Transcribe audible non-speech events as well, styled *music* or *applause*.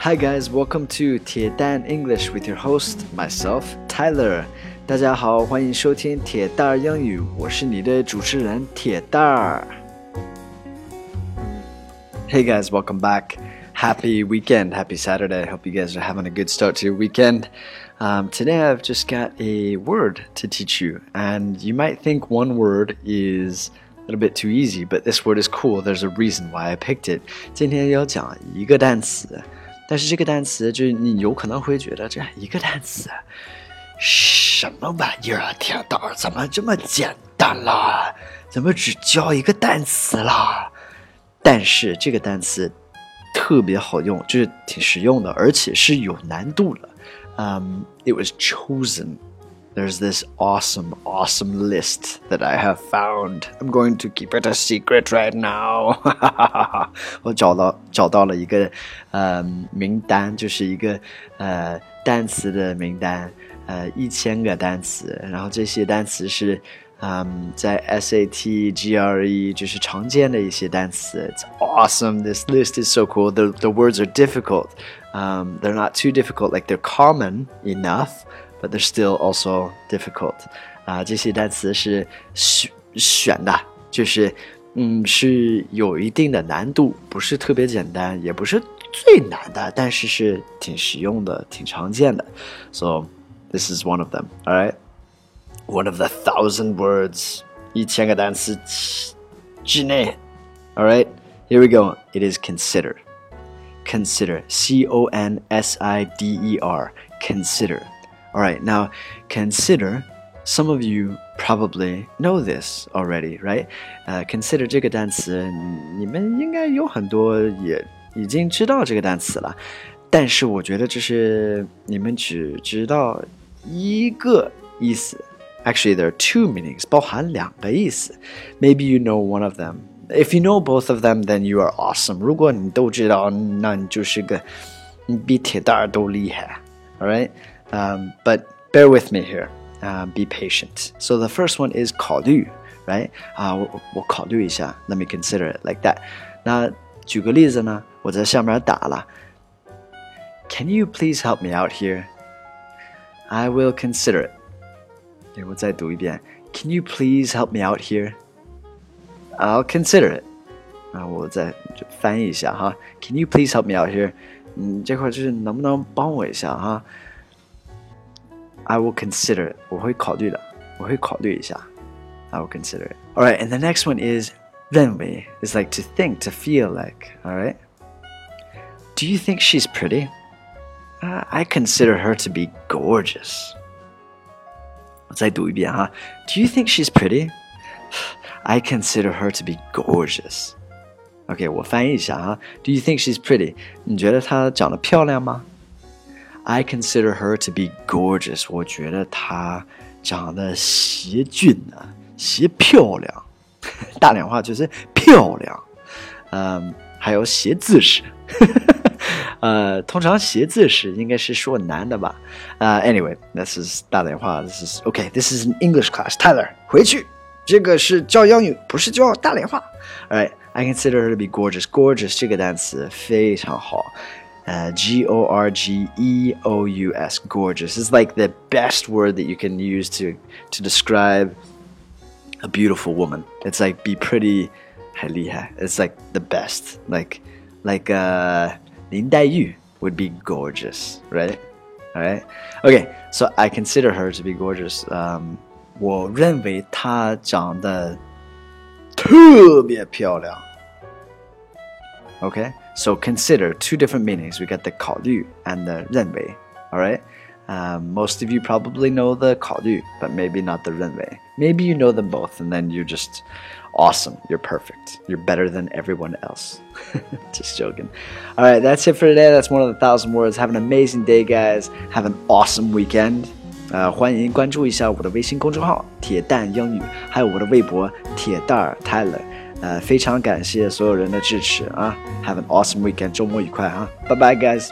Hi guys, welcome to 铁蛋 English with your host myself Tyler. 大家好，欢迎收听铁蛋儿英语，我是你的主持人铁蛋儿。Hey guys, welcome back. Happy weekend, happy Saturday. Hope you guys are having a good start to your weekend. Um, today I've just got a word to teach you, and you might think one word is a little bit too easy, but this word is cool. There's a reason why I picked it. 今天要讲一个单词。 但是这个单词，就你有可能会觉得这一个单词，什么玩意儿啊？天道怎么这么简单啦？怎么只教一个单词啦？但是这个单词特别好用，就是挺实用的，而且是有难度的。Um, it was chosen there's this awesome, awesome list that I have found. I'm going to keep it a secret right now. *laughs* 我找到找到了一个呃名单，就是一个呃单词的名单，呃一千个单词，然后这些单词是。嗯，在 SAT、GRE 就是常见的一些单词。It's awesome. This list is so cool. The the words are difficult. Um, they're not too difficult. Like they're common enough but they're still also difficult 啊，这些单词是选选的，就是嗯是有一定的难度，不是特别简单，也不是最难的，但是是挺实用的，挺常见的。So this is one of them. All right, one of the thousand words，一千个单词之内。All right, here we go. It is consider. Consider. C O N S I D E R. Consider. All right, now consider. Some of you probably know this already, right? 呃、uh,，consider 这个单词，你们应该有很多也已经知道这个单词了。但是我觉得这是你们只知道一个意思。Actually, there are two meanings，包含两个意思。Maybe you know one of them. If you know both of them, then you are awesome. 如果你都知道，那你就是个你比铁蛋儿都厉害。All right. Um, but bear with me here. Uh, be patient. So the first one is 考虑, right? 啊，我我考虑一下. Let me consider it like that. 那举个例子呢，我在下面打了。Can you please help me out here? I will consider it. 对，我再读一遍。Can you please help me out here? I'll consider it. 啊，我再翻译一下哈。Can you please help me out here? 嗯，这块就是能不能帮我一下哈 ？I will consider it. 我会考虑的，我会考虑一下。I will consider it. All right, and the next one is 认为 is like to think, to feel like. All right. Do you think she's pretty? Uh, I consider her to be gorgeous. 我再读一遍哈。Do you think she's pretty? *sighs* I consider her to be gorgeous. OK，我翻译一下哈。Do you think she's pretty？你觉得她长得漂亮吗 ？I consider her to be gorgeous。我觉得她长得邪俊啊，邪漂亮。大连话就是漂亮。嗯，还有斜字式。呃，通常斜字式应该是说男的吧？呃、uh,，anyway，this is 大连话，this is OK，this、okay, is an English class。Tyler，回去，这个是教英语，不是教大连话。Alright，I consider her to be gorgeous。gorgeous 这个单词非常好。 uh, G O R G E O U S, gorgeous. It's like the best word that you can use to to describe a beautiful woman. It's like be pretty, 很厉害. It's like the best. Like like uh, Lin Yu would be gorgeous, right? All right. Okay, so I consider her to be gorgeous. Um, 我认为她长得特别漂亮。 Okay. So consider two different meanings. We got the 考虑 and the 认为. All right. Um, most of you probably know the 考虑, but maybe not the 认为. Maybe you know them both, and then you're just awesome. You're perfect. You're better than everyone else. *laughs* just joking. All right, that's it for today. That's one of the thousand words. Have an amazing day, guys. Have an awesome weekend. 呃，欢迎关注一下我的微信公众号“铁蛋英语”，还有我的微博“铁蛋儿 Tyler”。 呃，非常感谢所有人的支持啊！Have an awesome weekend，周末愉快啊！拜拜，guys。